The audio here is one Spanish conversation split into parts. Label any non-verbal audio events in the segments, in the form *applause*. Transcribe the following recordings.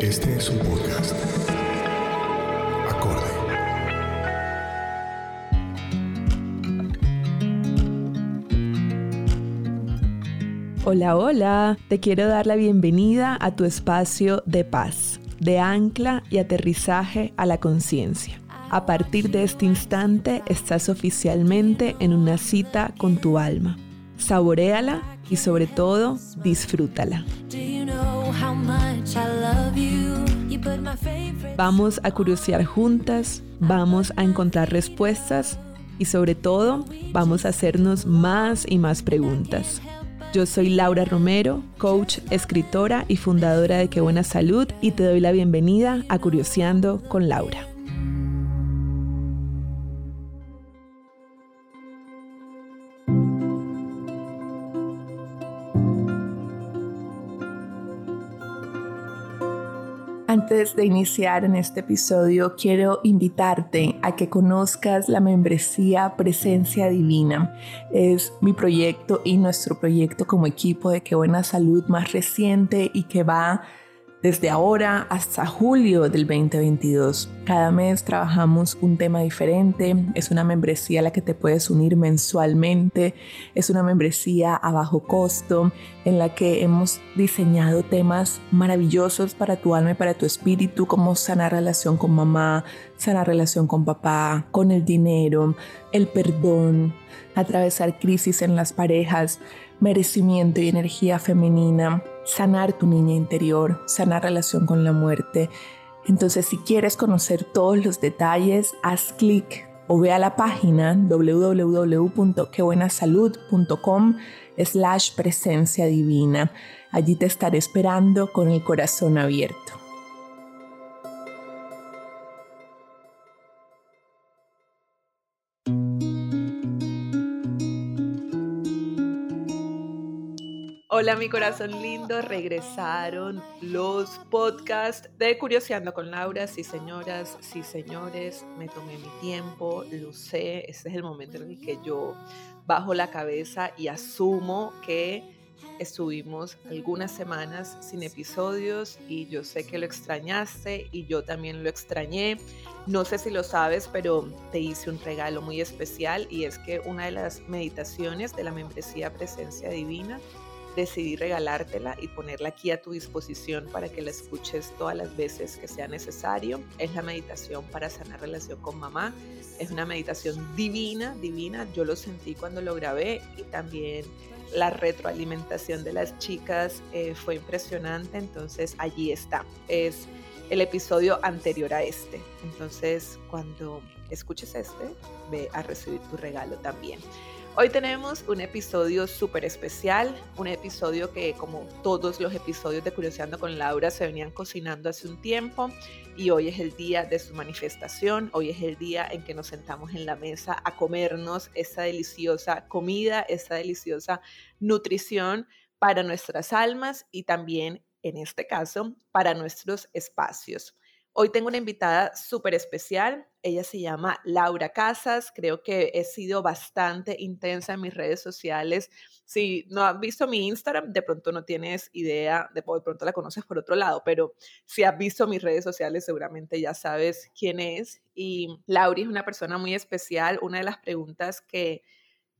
Este es un podcast. Acorde. Hola, hola. Te quiero dar la bienvenida a tu espacio de paz, de ancla y aterrizaje a la conciencia. A partir de este instante estás oficialmente en una cita con tu alma. Saboréala y sobre todo disfrútala. Vamos a curiosear juntas, vamos a encontrar respuestas y sobre todo vamos a hacernos más y más preguntas. Yo soy Laura Romero, coach, escritora y fundadora de Qué Buena Salud y te doy la bienvenida a Curioseando con Laura. Antes de iniciar en este episodio, quiero invitarte a que conozcas la membresía Presencia Divina. Es mi proyecto y nuestro proyecto como equipo de Qué Buena Salud más reciente y que va desde ahora hasta julio del 2022. Cada mes trabajamos un tema diferente. Es una membresía a la que te puedes unir mensualmente. Es una membresía a bajo costo en la que hemos diseñado temas maravillosos para tu alma y para tu espíritu, como sanar relación con mamá, sanar relación con papá, con el dinero, el perdón, atravesar crisis en las parejas, merecimiento y energía femenina sanar tu niña interior, sanar relación con la muerte. Entonces, si quieres conocer todos los detalles, haz clic o ve a la página www.quebuenasalud.com slash presencia divina. Allí te estaré esperando con el corazón abierto. Hola mi corazón lindo, regresaron los podcasts de Curioseando con Laura, sí señoras, sí señores, me tomé mi tiempo, lo sé, este es el momento en el que yo bajo la cabeza y asumo que estuvimos algunas semanas sin episodios y yo sé que lo extrañaste y yo también lo extrañé. No sé si lo sabes, pero te hice un regalo muy especial y es que una de las meditaciones de la membresía Presencia Divina decidí regalártela y ponerla aquí a tu disposición para que la escuches todas las veces que sea necesario. Es la meditación para sanar relación con mamá. Es una meditación divina, divina. Yo lo sentí cuando lo grabé y también la retroalimentación de las chicas eh, fue impresionante. Entonces allí está. Es el episodio anterior a este. Entonces cuando escuches este, ve a recibir tu regalo también. Hoy tenemos un episodio súper especial, un episodio que como todos los episodios de Curioseando con Laura se venían cocinando hace un tiempo y hoy es el día de su manifestación, hoy es el día en que nos sentamos en la mesa a comernos esa deliciosa comida, esa deliciosa nutrición para nuestras almas y también, en este caso, para nuestros espacios. Hoy tengo una invitada súper especial. Ella se llama Laura Casas. Creo que he sido bastante intensa en mis redes sociales. Si no has visto mi Instagram, de pronto no tienes idea, de, pronto la conoces por otro lado, pero si has visto mis redes sociales, seguramente ya sabes quién es. Y Laura es una persona muy especial. Una de las preguntas que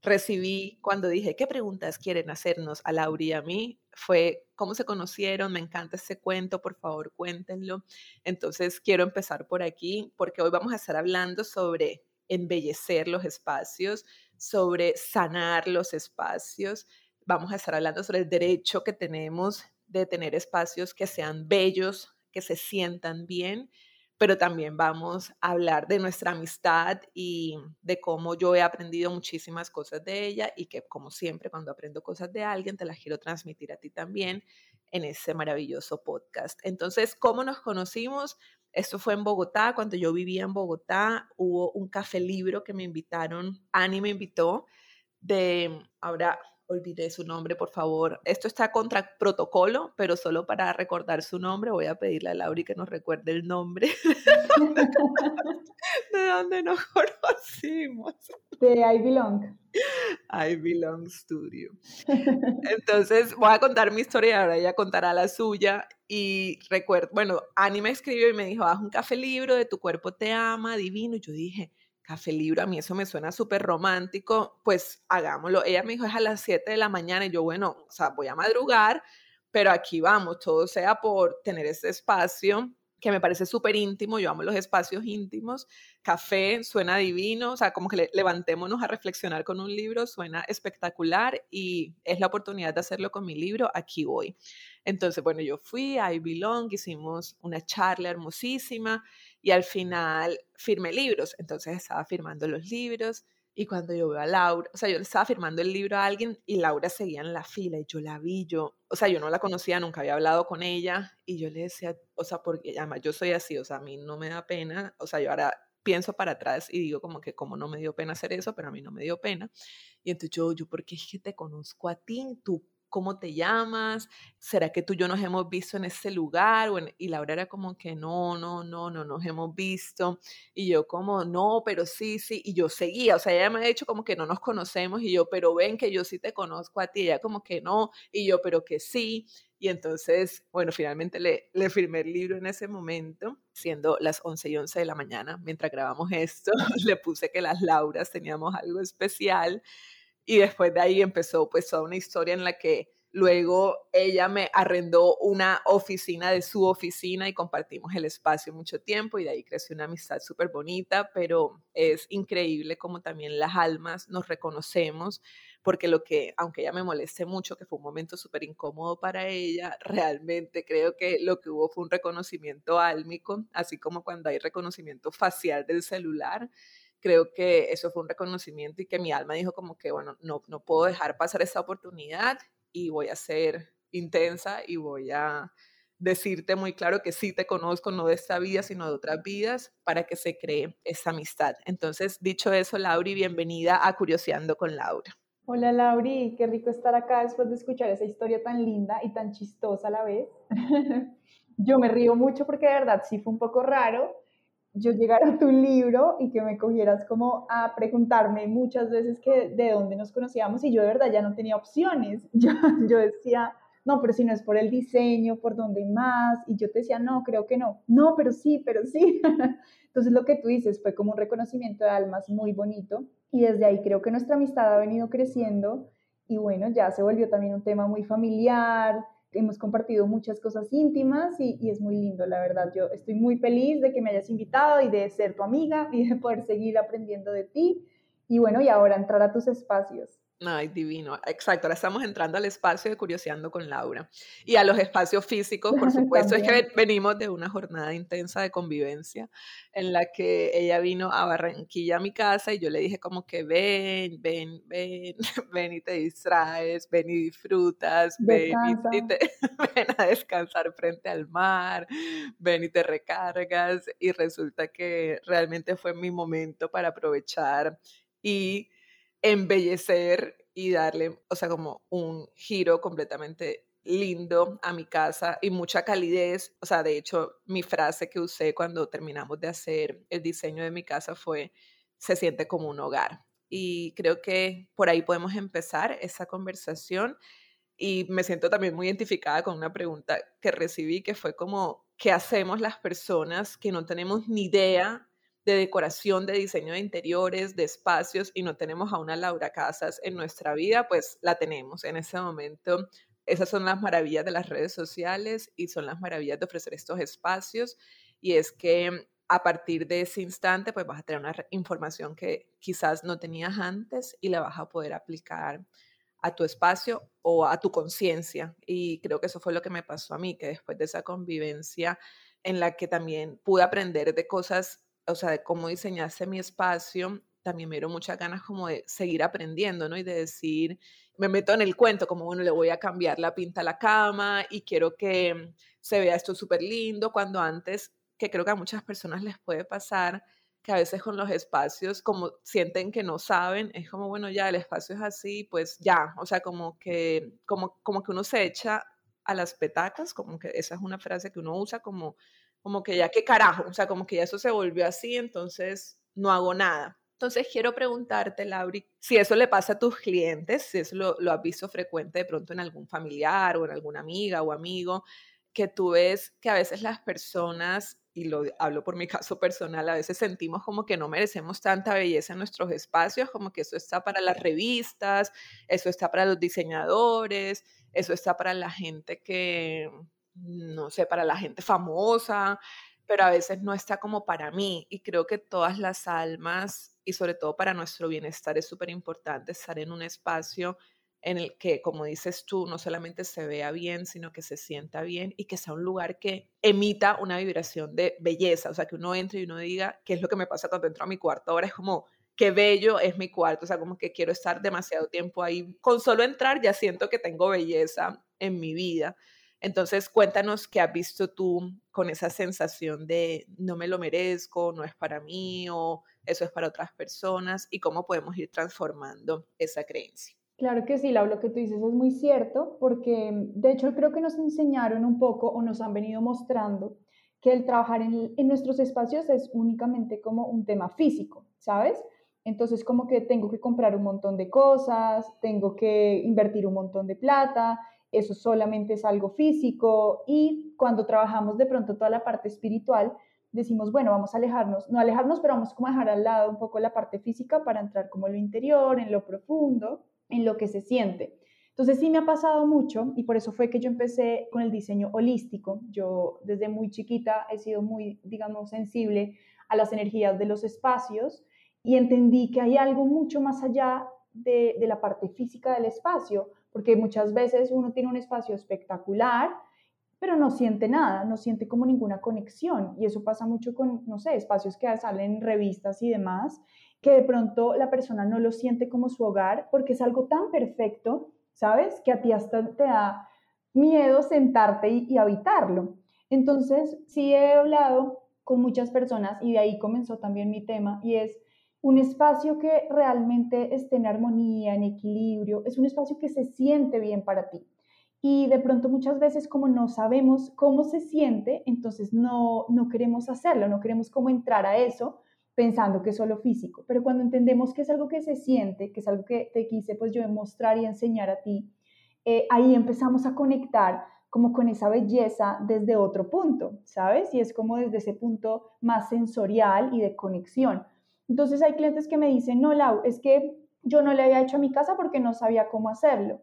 recibí cuando dije, ¿qué preguntas quieren hacernos a Laura y a mí? Fue, ¿cómo se conocieron? Me encanta ese cuento, por favor, cuéntenlo. Entonces, quiero empezar por aquí porque hoy vamos a estar hablando sobre embellecer los espacios, sobre sanar los espacios. Vamos a estar hablando sobre el derecho que tenemos de tener espacios que sean bellos, que se sientan bien pero también vamos a hablar de nuestra amistad y de cómo yo he aprendido muchísimas cosas de ella y que como siempre cuando aprendo cosas de alguien te las quiero transmitir a ti también en ese maravilloso podcast. Entonces, ¿cómo nos conocimos? Esto fue en Bogotá, cuando yo vivía en Bogotá, hubo un café libro que me invitaron, Ani me invitó, de, ahora olvidé su nombre, por favor. Esto está contra protocolo, pero solo para recordar su nombre voy a pedirle a Lauri que nos recuerde el nombre. *laughs* ¿De dónde nos *laughs* conocimos? De I Belong. I Belong Studio. Entonces voy a contar mi historia, ahora ella contará la suya. Y recuerdo, bueno, Ani me escribió y me dijo, haz un café libro de Tu cuerpo te ama, divino. Y yo dije, café libro, a mí eso me suena súper romántico, pues hagámoslo. Ella me dijo, es a las 7 de la mañana y yo, bueno, o sea, voy a madrugar, pero aquí vamos, todo sea por tener ese espacio que me parece súper íntimo, yo amo los espacios íntimos, café suena divino, o sea, como que levantémonos a reflexionar con un libro, suena espectacular y es la oportunidad de hacerlo con mi libro, aquí voy. Entonces, bueno, yo fui a I Belong, hicimos una charla hermosísima y al final firmé libros, entonces estaba firmando los libros y cuando yo veo a Laura, o sea, yo le estaba firmando el libro a alguien y Laura seguía en la fila y yo la vi, yo, o sea, yo no la conocía, nunca había hablado con ella y yo le decía, o sea, porque además yo soy así, o sea, a mí no me da pena, o sea, yo ahora pienso para atrás y digo como que como no me dio pena hacer eso, pero a mí no me dio pena. Y entonces yo, yo, porque es que te conozco a ti, tú ¿cómo te llamas? ¿Será que tú y yo nos hemos visto en ese lugar? y Laura era como que no, no, no, no nos hemos visto. Y yo como, no, pero sí, sí. Y yo seguía, o sea, ella me ha dicho como que no nos conocemos y yo, pero ven que yo sí te conozco a ti. ella como que no, y yo, pero que sí. Y entonces, bueno, finalmente le, le firmé el libro en ese momento, siendo las 11 y 11 de la mañana, mientras grabamos esto, *laughs* le puse que las Lauras teníamos algo especial y después de ahí empezó pues toda una historia en la que luego ella me arrendó una oficina de su oficina y compartimos el espacio mucho tiempo y de ahí creció una amistad súper bonita, pero es increíble como también las almas nos reconocemos porque lo que, aunque ella me moleste mucho, que fue un momento súper incómodo para ella, realmente creo que lo que hubo fue un reconocimiento álmico, así como cuando hay reconocimiento facial del celular creo que eso fue un reconocimiento y que mi alma dijo como que, bueno, no, no puedo dejar pasar esta oportunidad y voy a ser intensa y voy a decirte muy claro que sí te conozco, no de esta vida, sino de otras vidas, para que se cree esa amistad. Entonces, dicho eso, Lauri, bienvenida a Curioseando con Laura. Hola Lauri, qué rico estar acá después de escuchar esa historia tan linda y tan chistosa a la vez. *laughs* Yo me río mucho porque de verdad sí fue un poco raro, yo llegara a tu libro y que me cogieras como a preguntarme muchas veces que de dónde nos conocíamos y yo de verdad ya no tenía opciones. *laughs* Yo, yo decía, no, pero si no es por el diseño, ¿por dónde más? Y yo te decía, no, creo que no. No, pero sí, pero sí. *laughs* Entonces lo que tú dices fue como un reconocimiento de almas muy bonito y desde ahí creo que nuestra amistad ha venido creciendo y bueno, ya se volvió también un tema muy familiar, hemos compartido muchas cosas íntimas y, es muy lindo, la verdad. Yo estoy muy feliz de que me hayas invitado y de ser tu amiga y de poder seguir aprendiendo de ti. Y bueno, y ahora entrar a tus espacios. Ay, divino. Exacto, ahora estamos entrando al espacio de Curioseando con Laura. Y a los espacios físicos, por *laughs* supuesto, es que venimos de una jornada intensa de convivencia en la que ella vino a Barranquilla a mi casa y yo le dije como que ven, ven, ven, *laughs* ven y te distraes, ven y disfrutas, ven y te, *laughs* ven a descansar frente al mar, ven y te recargas. Y resulta que realmente fue mi momento para aprovechar y embellecer y darle, o sea, como un giro completamente lindo a mi casa y mucha calidez. O sea, de hecho, mi frase que usé cuando terminamos de hacer el diseño de mi casa fue, se siente como un hogar. Y creo que por ahí podemos empezar esa conversación. Y me siento también muy identificada con una pregunta que recibí, que fue como, ¿qué hacemos las personas que no tenemos ni idea de decoración, de diseño de interiores, de espacios y no tenemos a una Laura Casas en nuestra vida, pues la tenemos en ese momento. Esas son las maravillas de las redes sociales y son las maravillas de ofrecer estos espacios. Y es que a partir de ese instante, pues vas a tener una información que quizás no tenías antes y la vas a poder aplicar a tu espacio o a tu conciencia. Y creo que eso fue lo que me pasó a mí, que después de esa convivencia en la que también pude aprender de cosas o sea, de cómo diseñarse mi espacio, también me dieron muchas ganas como de seguir aprendiendo, ¿no? Y de decir, me meto en el cuento, como, bueno, le voy a cambiar la pinta a la cama y quiero que se vea esto súper lindo, cuando antes, que creo que a muchas personas les puede pasar, que a veces con los espacios, como sienten que no saben, es como, bueno, ya el espacio es así, pues ya, o sea, como que, como, como que uno se echa a las petacas, como que esa es una frase que uno usa como como que ya qué carajo, o sea, como que ya eso se volvió así, entonces no hago nada. Entonces quiero preguntarte, Lauri, si eso le pasa a tus clientes, si eso lo, lo has visto frecuente de pronto en algún familiar o en alguna amiga o amigo, que tú ves que a veces las personas, y lo hablo por mi caso personal, a veces sentimos como que no merecemos tanta belleza en nuestros espacios, como que eso está para las revistas, eso está para los diseñadores, eso está para la gente que, no sé, para la gente famosa, pero a veces no está como para mí. Y creo que todas las almas, y sobre todo para nuestro bienestar, es súper importante estar en un espacio en el que, como dices tú, no solamente se vea bien, sino que se sienta bien y que sea un lugar que emita una vibración de belleza, o sea, que uno entre y uno diga, ¿qué es lo que me pasa cuando entro a mi cuarto? Ahora es como, qué bello es mi cuarto, o sea, como que quiero estar demasiado tiempo ahí. Con solo entrar ya siento que tengo belleza en mi vida. Entonces, cuéntanos qué has visto tú con esa sensación de no me lo merezco, no es para mí o eso es para otras personas y cómo podemos ir transformando esa creencia. Claro que sí, Lau, lo que tú dices es muy cierto, porque de hecho creo que nos enseñaron un poco o nos han venido mostrando que el trabajar en, en nuestros espacios es únicamente como un tema físico, ¿sabes? Entonces como que tengo que comprar un montón de cosas, tengo que invertir un montón de plata, eso solamente es algo físico y cuando trabajamos de pronto toda la parte espiritual, decimos, bueno, vamos a alejarnos, no alejarnos, pero vamos a dejar al lado un poco la parte física para entrar como en lo interior, en lo profundo en lo que se siente. Entonces sí me ha pasado mucho y por eso fue que yo empecé con el diseño holístico. Yo desde muy chiquita he sido muy, digamos, sensible a las energías de los espacios y entendí que hay algo mucho más allá de, de la parte física del espacio, porque muchas veces uno tiene un espacio espectacular, pero no siente nada, no siente como ninguna conexión. Y eso pasa mucho con, no sé, espacios que salen en revistas y demás, que de pronto la persona no lo siente como su hogar porque es algo tan perfecto, ¿sabes? Que a ti hasta te da miedo sentarte y, y habitarlo. Entonces, sí he hablado con muchas personas y de ahí comenzó también mi tema y es un espacio que realmente esté en armonía, en equilibrio, es un espacio que se siente bien para ti. Y de pronto muchas veces como no sabemos cómo se siente, entonces no, no queremos hacerlo, no queremos cómo entrar a eso pensando que es solo físico. Pero cuando entendemos que es algo que se siente, que es algo que te quise pues yo mostrar y enseñar a ti, eh, ahí empezamos a conectar como con esa belleza desde otro punto, ¿sabes? Y es como desde ese punto más sensorial y de conexión. Entonces hay clientes que me dicen, no, Lau, es que yo no le había hecho a mi casa porque no sabía cómo hacerlo.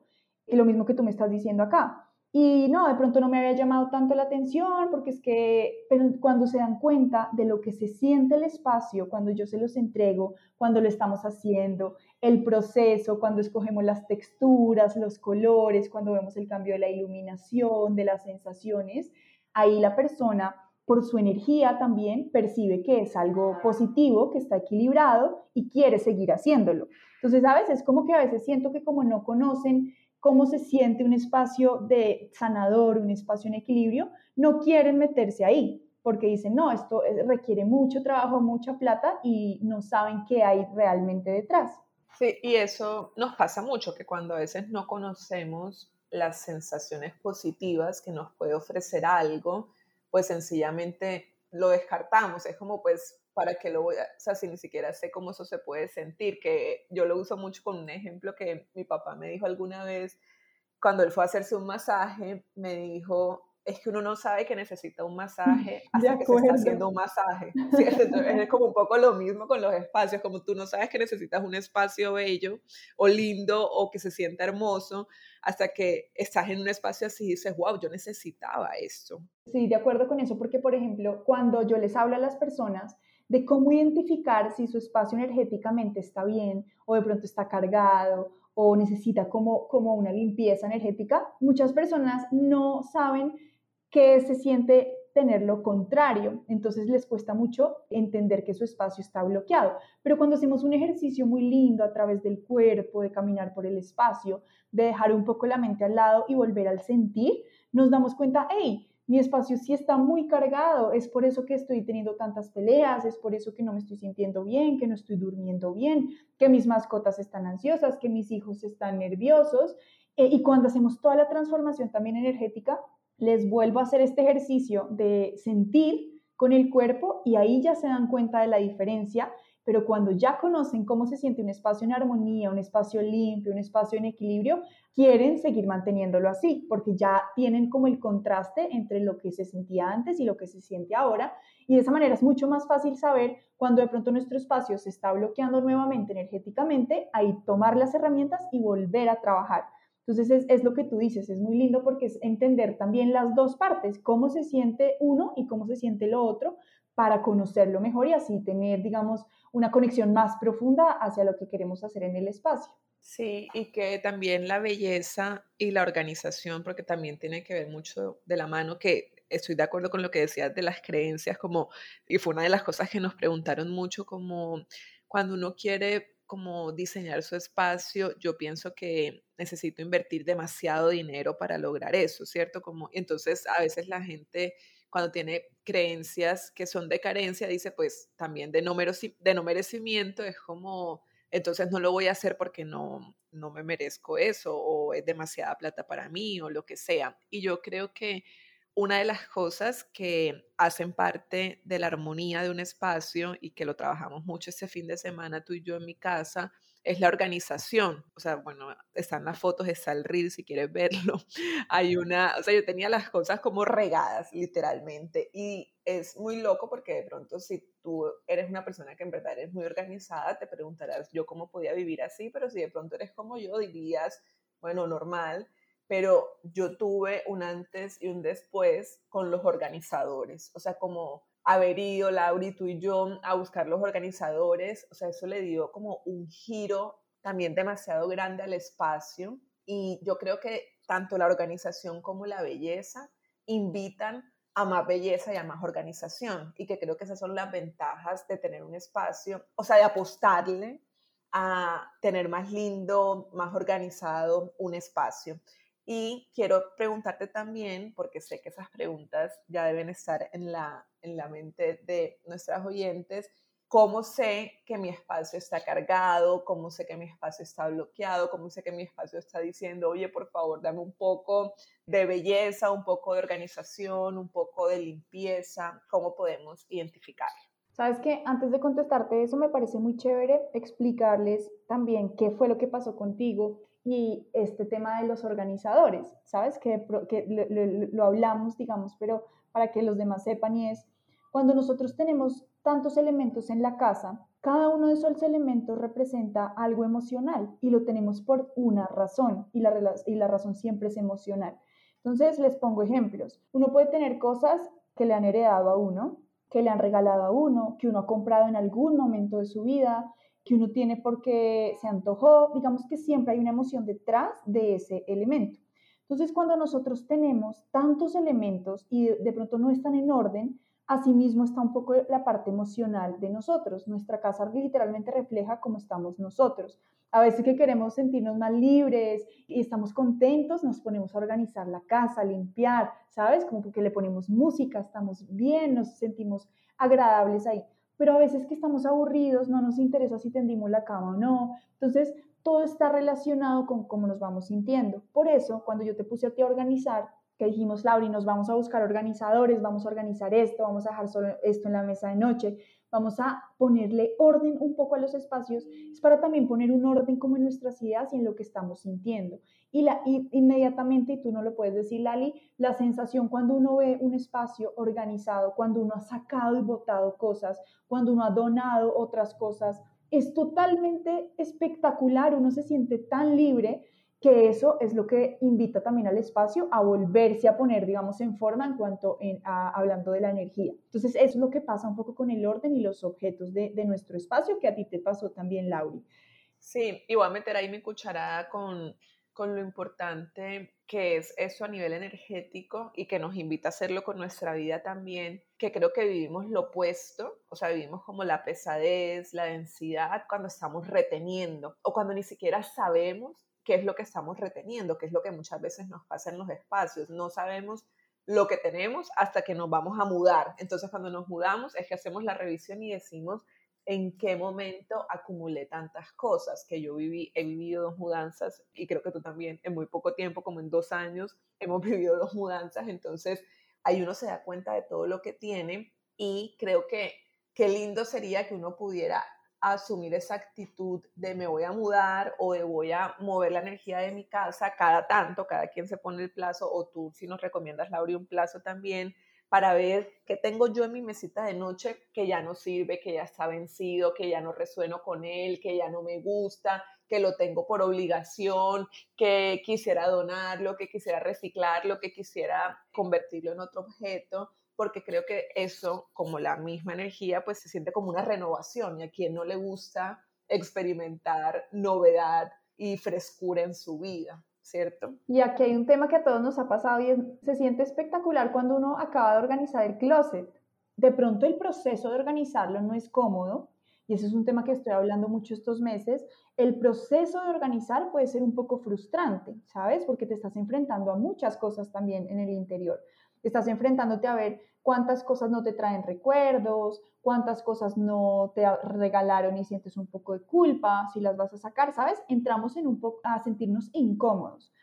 Y lo mismo que tú me estás diciendo acá. y no, de pronto no me había llamado tanto la atención porque es que, pero cuando se dan cuenta de lo que se siente el espacio, cuando yo se los entrego, cuando lo estamos haciendo, el proceso, cuando escogemos las texturas, los colores, cuando vemos el cambio de la iluminación, de las sensaciones, ahí la persona por su energía también percibe que es algo positivo, que está equilibrado y quiere seguir haciéndolo. Entonces, a veces como que a veces siento que como no conocen cómo se siente un espacio de sanador, un espacio en equilibrio, no quieren meterse ahí porque dicen, no, esto requiere mucho trabajo, mucha plata y no saben qué hay realmente detrás. Sí, y eso nos pasa mucho, que cuando a veces no conocemos las sensaciones positivas que nos puede ofrecer algo, pues sencillamente lo descartamos. Es como, pues, ¿para qué lo voy a...? O sea, si ni siquiera sé cómo eso se puede sentir, que yo lo uso mucho con un ejemplo que mi papá me dijo alguna vez, cuando él fue a hacerse un masaje, me dijo, es que uno no sabe que necesita un masaje *laughs* hasta que se está haciendo un masaje. es como un poco lo mismo con los espacios, como tú no sabes que necesitas un espacio bello o lindo o que se sienta hermoso hasta que estás en un espacio así y dices, wow, yo necesitaba esto. Sí, de acuerdo con eso, porque por ejemplo, cuando yo les hablo a las personas, de cómo identificar si su espacio energéticamente está bien o de pronto está cargado o necesita como, como una limpieza energética, muchas personas no saben qué se siente tener lo contrario, entonces les cuesta mucho entender que su espacio está bloqueado. Pero cuando hacemos un ejercicio muy lindo a través del cuerpo, de caminar por el espacio, de dejar un poco la mente al lado y volver al sentir, nos damos cuenta, hey, mi espacio sí está muy cargado, es por eso que estoy teniendo tantas peleas, es por eso que no me estoy sintiendo bien, que no estoy durmiendo bien, que mis mascotas están ansiosas, que mis hijos están nerviosos. Eh, y cuando hacemos toda la transformación también energética, les vuelvo a hacer este ejercicio de sentir con el cuerpo y ahí ya se dan cuenta de la diferencia pero cuando ya conocen cómo se siente un espacio en armonía, un espacio limpio, un espacio en equilibrio, quieren seguir manteniéndolo así, porque ya tienen como el contraste entre lo que se sentía antes y lo que se siente ahora, y de esa manera es mucho más fácil saber cuando de pronto nuestro espacio se está bloqueando nuevamente energéticamente, ahí tomar las herramientas y volver a trabajar. Entonces es, es, lo que tú dices, es muy lindo porque es entender también las dos partes, cómo se siente uno y cómo se siente lo otro, para conocerlo mejor y así tener, digamos, una conexión más profunda hacia lo que queremos hacer en el espacio. Sí, y que también la belleza y la organización, porque también tiene que ver mucho de la mano, que estoy de acuerdo con lo que decías de las creencias, como, y fue una de las cosas que nos preguntaron mucho, como cuando uno quiere como diseñar su espacio, yo pienso que necesito invertir demasiado dinero para lograr eso, ¿cierto? Como, entonces a veces la gente cuando tiene creencias que son de carencia, dice pues también de no, merecimiento, es como, entonces no lo voy a hacer porque no, no me merezco eso o es demasiada plata para mí o lo que sea. Y yo creo que una de las cosas que hacen parte de la armonía de un espacio y que lo trabajamos mucho este fin de semana tú y yo en mi casa es la organización. O sea, bueno, están las fotos, está el reel si quieres verlo. *laughs* Hay una, o sea, yo tenía las cosas como regadas, literalmente. Y es muy loco porque de pronto si tú eres una persona que en verdad eres muy organizada, te preguntarás yo cómo podía vivir así, pero si de pronto eres como yo, dirías, bueno, normal. Pero yo tuve un antes y un después con los organizadores. O sea, como haber ido, Lauri, tú y yo, a buscar los organizadores, o sea, eso le dio como un giro también demasiado grande al espacio y yo creo que tanto la organización como la belleza invitan a más belleza y a más organización y que creo que esas son las ventajas de tener un espacio, o sea, de apostarle a tener más lindo, más organizado un espacio. Y quiero preguntarte también, porque sé que esas preguntas ya deben estar en la, en la mente de nuestras oyentes, cómo sé que mi espacio está cargado, cómo sé que mi espacio está bloqueado, cómo sé que mi espacio está diciendo, oye, por favor, dame un poco de belleza, un poco de organización, un poco de limpieza, cómo podemos identificar. Sabes que antes de contestarte eso, me parece muy chévere explicarles también qué fue lo que pasó contigo y este tema de los organizadores, ¿sabes? Que, que lo, hablamos, digamos, pero para que los demás sepan y es, cuando nosotros tenemos tantos elementos en la casa, cada uno de esos elementos representa algo emocional y lo tenemos por una razón y la, y la razón siempre es emocional. Entonces les pongo ejemplos. Uno puede tener cosas que le han heredado a uno, que le han regalado a uno, que uno ha comprado en algún momento de su vida, que uno tiene porque se antojó. Digamos que siempre hay una emoción detrás de ese elemento. Entonces, cuando nosotros tenemos tantos elementos y de pronto no están en orden, Asimismo está un poco la parte emocional de nosotros. Nuestra casa literalmente refleja cómo estamos nosotros. A veces que queremos sentirnos más libres y estamos contentos, nos ponemos a organizar la casa, a limpiar, ¿sabes? Como que le ponemos música, estamos bien, nos sentimos agradables ahí. Pero a veces que estamos aburridos, no nos interesa si tendimos la cama o no. Entonces, todo está relacionado con cómo nos vamos sintiendo. Por eso, cuando yo te puse a ti a organizar, que dijimos, Lauri, nos vamos a buscar organizadores, vamos a organizar esto, vamos a dejar solo esto en la mesa de noche, vamos a ponerle orden un poco a los espacios, es para también poner un orden como en nuestras ideas y en lo que estamos sintiendo. Y, la, inmediatamente, y tú no lo puedes decir, Lali, la sensación cuando uno ve un espacio organizado, cuando uno ha sacado y botado cosas, cuando uno ha donado otras cosas, es totalmente espectacular, uno se siente tan libre que eso es lo que invita también al espacio a volverse a poner, digamos, en forma en cuanto a, hablando de la energía. Entonces, es lo que pasa un poco con el orden y los objetos de, de nuestro espacio, que a ti te pasó también, Lauri. Sí, y voy a meter ahí mi cucharada con, con lo importante que es eso a nivel energético y que nos invita a hacerlo con nuestra vida también, que creo que vivimos lo opuesto, o sea, vivimos como la pesadez, la densidad cuando estamos reteniendo o cuando ni siquiera sabemos qué es lo que estamos reteniendo, qué es lo que muchas veces nos pasa en los espacios. No sabemos lo que tenemos hasta que nos vamos a mudar. Entonces, cuando nos mudamos es que hacemos la revisión y decimos en qué momento acumulé tantas cosas que yo viví, he vivido dos mudanzas y creo que tú también en muy poco tiempo, como en dos años, hemos *laughs* vivido dos mudanzas, entonces ahí uno se da cuenta de todo lo que tiene y creo que qué lindo sería que uno pudiera asumir esa actitud de me voy a mudar o de voy a mover la energía de mi casa cada tanto, cada quien se pone el plazo o tú si nos recomiendas, Laura, un plazo también para ver qué tengo yo en mi mesita de noche que ya no sirve, que ya está vencido, que ya no resueno con él, que ya no me gusta, que lo tengo por obligación, que quisiera donarlo, que quisiera reciclarlo, que quisiera convertirlo en otro objeto porque creo que eso, como la misma energía, pues se siente como una renovación y a quien no le gusta experimentar novedad y frescura en su vida, ¿cierto? Y aquí hay un tema que a todos nos ha pasado y se siente espectacular cuando uno acaba de organizar el closet. De pronto el proceso de organizarlo no es cómodo, y ese es un tema que estoy hablando mucho estos meses, el proceso de organizar puede ser un poco frustrante, ¿sabes? Porque te estás enfrentando a muchas cosas también en el interior. Estás enfrentándote a ver cuántas cosas no te traen recuerdos, cuántas cosas no te regalaron y sientes un poco de culpa, si las vas a sacar, ¿sabes? Entramos en un poco a sentirnos incómodos.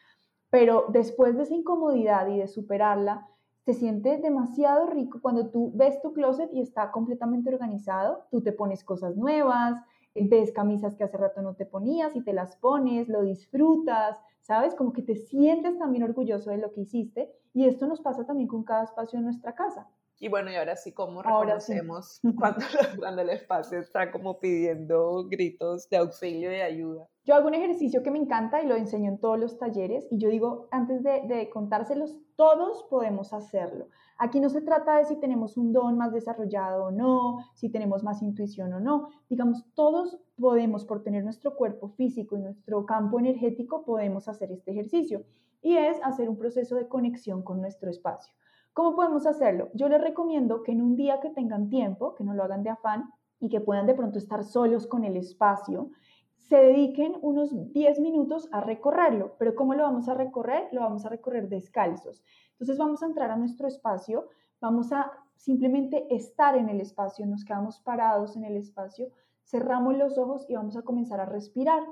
Pero después de esa incomodidad y de superarla, te siente demasiado rico cuando tú ves tu closet y está completamente organizado, tú te pones cosas nuevas, ves camisas que hace rato no te ponías y te las pones, lo disfrutas, ¿sabes? Como que te sientes también orgulloso de lo que hiciste y esto nos pasa también con cada espacio en nuestra casa. Y bueno, y ahora sí, ¿cómo reconocemos *laughs* Cuando, cuando el espacio está como pidiendo gritos de auxilio y de ayuda? Yo hago un ejercicio que me encanta y lo enseño en todos los talleres y yo digo, antes de, de contárselos, todos podemos hacerlo. Aquí no se trata de si tenemos un don más desarrollado o no, si tenemos más intuición o no. Digamos, todos podemos, por tener nuestro cuerpo físico y nuestro campo energético, podemos hacer este ejercicio. Y es hacer un proceso de conexión con nuestro espacio. ¿Cómo podemos hacerlo? Yo les recomiendo que en un día que tengan tiempo, que no lo hagan de afán y que puedan de pronto estar solos con el espacio, se dediquen unos 10 minutos a recorrerlo. Pero ¿cómo lo vamos a recorrer? Lo vamos a recorrer descalzos. Entonces vamos a entrar a nuestro espacio, vamos a simplemente estar en el espacio, nos quedamos parados en el espacio, cerramos los ojos y vamos a comenzar a respirar.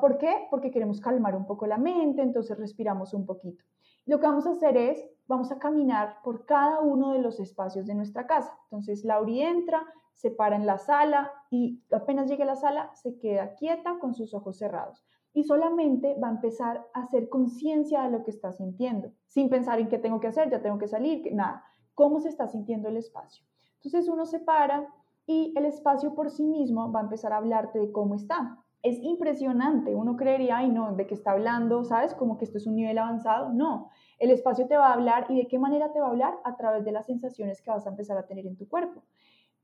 ¿Por qué? Porque queremos calmar un poco la mente, entonces respiramos un poquito. Lo que vamos a hacer es, vamos a caminar por cada uno de los espacios de nuestra casa. Entonces, Lauri entra, se para en la sala y apenas llegue a la sala se queda quieta con sus ojos cerrados. Y solamente va a empezar a hacer conciencia de lo que está sintiendo, sin pensar en qué tengo que hacer, ya tengo que salir, nada. ¿Cómo se está sintiendo el espacio? Entonces uno se para y el espacio por sí mismo va a empezar a hablarte de cómo está. Es impresionante. Uno creería, ay, no, de qué está hablando, ¿sabes? Como que esto es un nivel avanzado. No, el espacio te va a hablar y de qué manera te va a hablar a través de las sensaciones que vas a empezar a tener en tu cuerpo,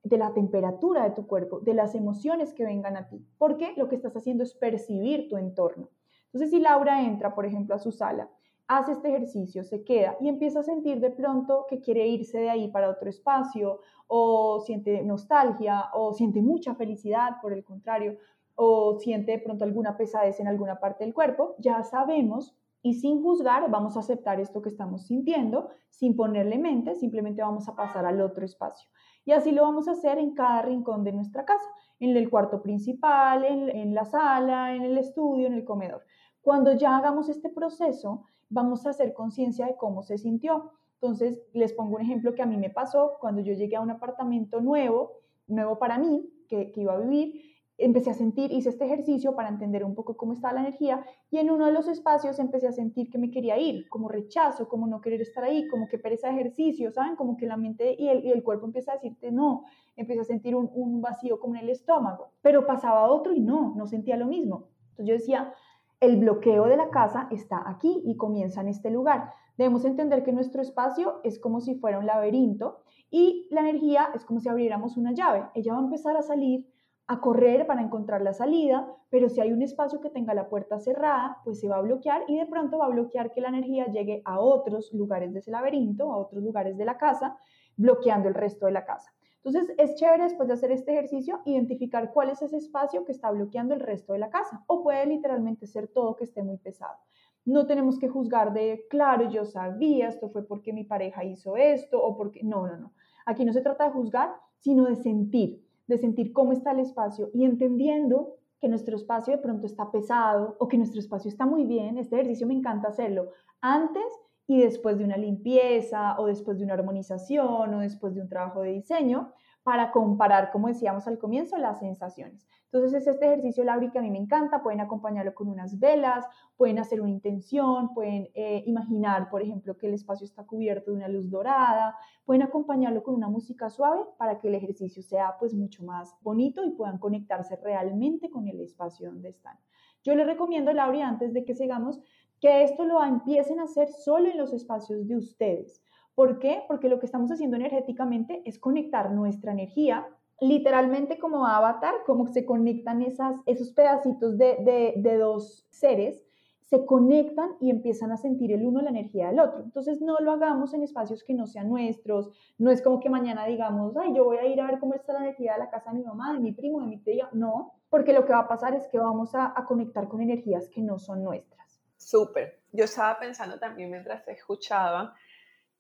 de la temperatura de tu cuerpo, de las emociones que vengan a ti, porque lo que estás haciendo es percibir tu entorno. Entonces, si Laura entra, por ejemplo, a su sala, hace este ejercicio, se queda y empieza a sentir de pronto que quiere irse de ahí para otro espacio, o siente nostalgia, o siente mucha felicidad, por el contrario, o siente de pronto alguna pesadez en alguna parte del cuerpo, ya sabemos y sin juzgar vamos a aceptar esto que estamos sintiendo, sin ponerle mente, simplemente vamos a pasar al otro espacio. Y así lo vamos a hacer en cada rincón de nuestra casa, en el cuarto principal, en, la sala, en el estudio, en el comedor. Cuando ya hagamos este proceso, vamos a hacer conciencia de cómo se sintió. Entonces, les pongo un ejemplo que a mí me pasó cuando yo llegué a un apartamento nuevo, nuevo para mí, que, que iba a vivir, empecé a sentir, hice este ejercicio para entender un poco cómo estaba la energía y en uno de los espacios empecé a sentir que me quería ir, como rechazo, como no querer estar ahí, como que pereza de ejercicio, ¿saben? Como que la mente y el, y el cuerpo empieza a decirte no, empecé a sentir un, un, vacío como en el estómago, pero pasaba otro y no, no sentía lo mismo. Entonces yo decía, el bloqueo de la casa está aquí y comienza en este lugar. Debemos entender que nuestro espacio es como si fuera un laberinto y la energía es como si abriéramos una llave. Ella va a empezar a salir a correr para encontrar la salida, pero si hay un espacio que tenga la puerta cerrada, pues se va a bloquear y de pronto va a bloquear que la energía llegue a otros lugares de ese laberinto, a otros lugares de la casa, bloqueando el resto de la casa. Entonces es chévere después de hacer este ejercicio identificar cuál es ese espacio que está bloqueando el resto de la casa o puede literalmente ser todo que esté muy pesado. No tenemos que juzgar de, claro, yo sabía, esto fue porque mi pareja hizo esto o porque... No, no, no. Aquí no se trata de juzgar, sino de sentir de sentir cómo está el espacio y entendiendo que nuestro espacio de pronto está pesado o que nuestro espacio está muy bien. Este ejercicio me encanta hacerlo antes y después de una limpieza o después de una armonización o después de un trabajo de diseño para comparar, como decíamos al comienzo, las sensaciones. Entonces es este ejercicio Laura que a mí me encanta, pueden acompañarlo con unas velas, pueden hacer una intención, pueden eh, imaginar, por ejemplo, que el espacio está cubierto de una luz dorada, pueden acompañarlo con una música suave para que el ejercicio sea pues mucho más bonito y puedan conectarse realmente con el espacio donde están. Yo les recomiendo, Laura, antes de que sigamos, que esto lo empiecen a hacer solo en los espacios de ustedes. ¿Por qué? Porque lo que estamos haciendo energéticamente es conectar nuestra energía literalmente como avatar, como se conectan esas, esos pedacitos de, de, dos seres, se conectan y empiezan a sentir el uno la energía del otro. Entonces no lo hagamos en espacios que no sean nuestros, no es como que mañana digamos, ay, yo voy a ir a ver cómo está la energía de la casa de mi mamá, de mi primo, de mi tía, no, porque lo que va a pasar es que vamos a conectar con energías que no son nuestras. Súper. Yo estaba pensando también mientras escuchaba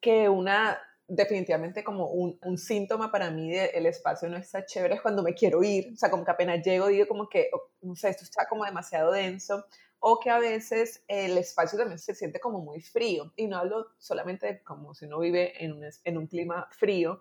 que una definitivamente como un, síntoma para mí de el espacio no está chévere es cuando me quiero ir, o sea, como que apenas llego digo como que, oh, no sé, esto está como demasiado denso, o que a veces el espacio también se siente como muy frío, y no hablo solamente de como si uno vive en un, en un clima frío,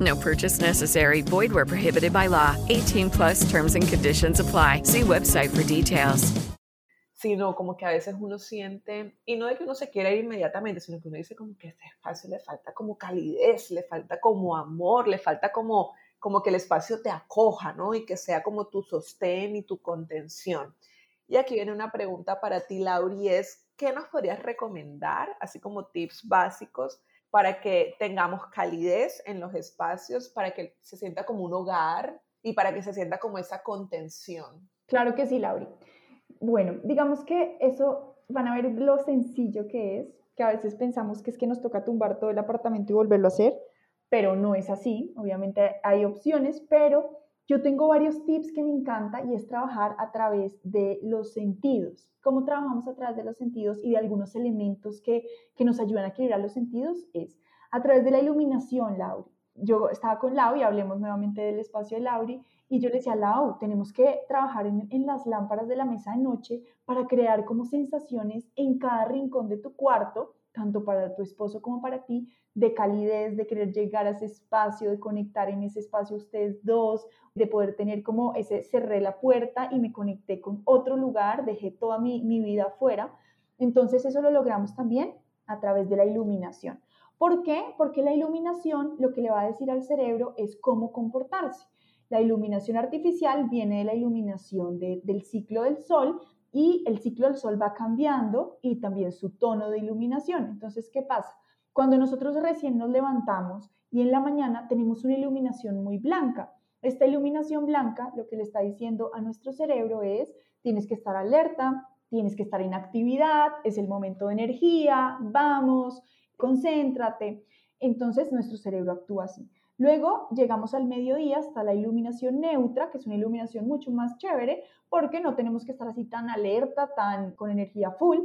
No purchase necessary. Void where prohibited by law. 18 plus terms and conditions apply. See website for details. sino como que a veces uno siente, y no de que uno se quiera ir inmediatamente, sino que uno dice como que este espacio le falta como calidez, le falta como amor, le falta como, como que el espacio te acoja, ¿no? Y que sea como tu sostén y tu contención. Y aquí viene una pregunta para ti, Lauri, es, ¿qué nos podrías recomendar, así como tips básicos, para que tengamos calidez en los espacios, para que se sienta como un hogar y para que se sienta como esa contención? Claro que sí, Lauri. Bueno, digamos que eso van a ver lo sencillo que es, que a veces pensamos que es que nos toca tumbar todo el apartamento y volverlo a hacer, pero no es así. Obviamente hay opciones, pero yo tengo varios tips que me encanta y es trabajar a través de los sentidos. ¿Cómo trabajamos a través de los sentidos y de algunos elementos que, que nos ayudan a equilibrar los sentidos? Es a través de la iluminación, Lauri. Yo estaba con Lau y hablemos nuevamente del espacio de Lauri y yo le decía, Lau, tenemos que trabajar en, en, las lámparas de la mesa de noche para crear como sensaciones en cada rincón de tu cuarto, tanto para tu esposo como para ti, de calidez, de querer llegar a ese espacio, de conectar en ese espacio ustedes dos, de poder tener como ese, cerré la puerta y me conecté con otro lugar, dejé toda mi, mi vida afuera. Entonces eso lo logramos también a través de la iluminación. ¿Por qué? Porque la iluminación lo que le va a decir al cerebro es cómo comportarse. La iluminación artificial viene de la iluminación del ciclo del sol y el ciclo del sol va cambiando y también su tono de iluminación. Entonces, ¿qué pasa? Cuando nosotros recién nos levantamos y en la mañana tenemos una iluminación muy blanca, esta iluminación blanca lo que le está diciendo a nuestro cerebro es, tienes que estar alerta, tienes que estar en actividad, es el momento de energía, vamos, concéntrate. Entonces nuestro cerebro actúa así. Luego llegamos al mediodía hasta la iluminación neutra, que es una iluminación mucho más chévere, porque no tenemos que estar así tan alerta, tan con energía full,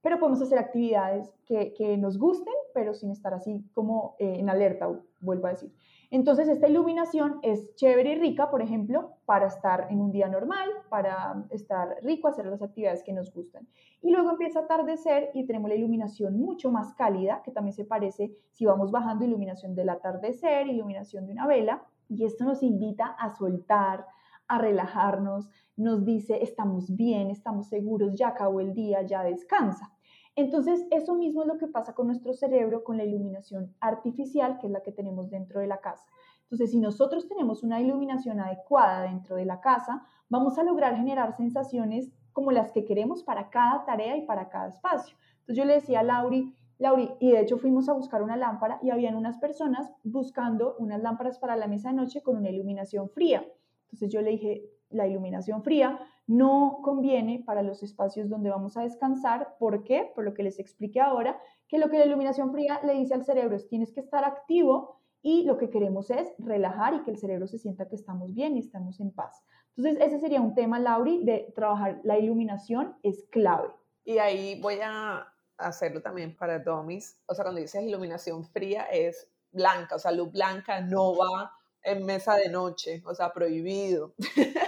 pero podemos hacer actividades que, nos gusten, pero sin estar así como eh, en alerta, vuelvo a decir. Entonces, esta iluminación es chévere y rica, por ejemplo, para estar en un día normal, para estar rico, hacer las actividades que nos gustan. Y luego empieza a atardecer y tenemos la iluminación mucho más cálida, que también se parece si vamos bajando iluminación del atardecer, iluminación de una vela. Y esto nos invita a soltar, a relajarnos, nos dice, estamos bien, estamos seguros, ya acabó el día, ya descansa. Entonces, eso mismo es lo que pasa con nuestro cerebro con la iluminación artificial, que es la que tenemos dentro de la casa. Entonces, si nosotros tenemos una iluminación adecuada dentro de la casa, vamos a lograr generar sensaciones como las que queremos para cada tarea y para cada espacio. Entonces, yo le decía a Lauri, Lauri, y de hecho fuimos a buscar una lámpara y habían unas personas buscando unas lámparas para la mesa de noche con una iluminación fría. Entonces yo le dije, la iluminación fría no conviene para los espacios donde vamos a descansar. ¿Por qué? Por lo que les expliqué ahora, que lo que la iluminación fría le dice al cerebro es tienes que estar activo y lo que queremos es relajar y que el cerebro se sienta que estamos bien y estamos en paz. Entonces, ese sería un tema, Lauri, de trabajar la iluminación es clave. Y ahí voy a hacerlo también para Domis. O sea, cuando dices iluminación fría es blanca, o sea, luz blanca no va en mesa de noche, o sea, prohibido.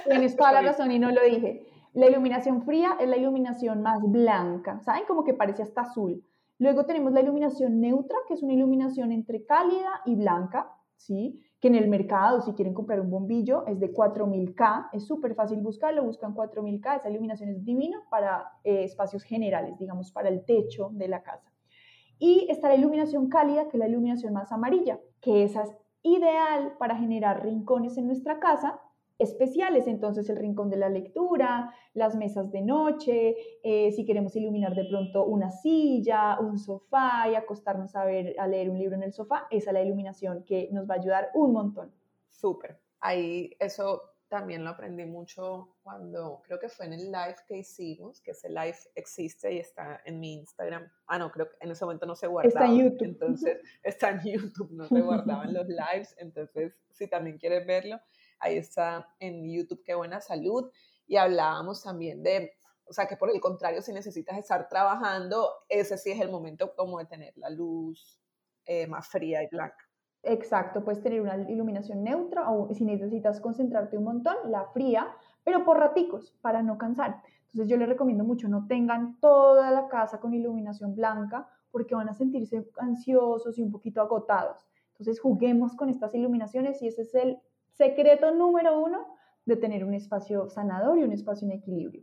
Tienes toda la razón y no lo dije. La iluminación fría es la iluminación más blanca, ¿saben? Como que parece hasta azul. Luego tenemos la iluminación neutra, que es una iluminación entre cálida y blanca, ¿sí? Que en el mercado, si quieren comprar un bombillo, es de 4000K, es súper fácil buscarlo, buscan 4000K, esa iluminación es divina para eh, espacios generales, digamos, para el techo de la casa. Y está la iluminación cálida, que es la iluminación más amarilla, que esa es ideal para generar rincones en nuestra casa especiales, entonces el rincón de la lectura, las mesas de noche, eh, si queremos iluminar de pronto una silla, un sofá y acostarnos a, ver, a leer un libro en el sofá, esa es la iluminación que nos va a ayudar un montón. Súper. Ahí eso también lo aprendí mucho cuando, creo que fue en el live que hicimos, que ese live existe y está en mi Instagram. Ah, no, creo que en ese momento no se guardaba. Está en YouTube. Entonces, *laughs* está en YouTube, no se guardaban los lives. Entonces, si también quieres verlo, ahí está en YouTube, qué buena salud. Y hablábamos también de, o sea, que por el contrario, si necesitas estar trabajando, ese sí es el momento como de tener la luz eh, más fría y blanca. Exacto, puedes tener una iluminación neutra o si necesitas concentrarte un montón, la fría, pero por raticos, para no cansar. Entonces yo les recomiendo mucho, no tengan toda la casa con iluminación blanca porque van a sentirse ansiosos y un poquito agotados. Entonces juguemos con estas iluminaciones y ese es el secreto número uno de tener un espacio sanador y un espacio en equilibrio.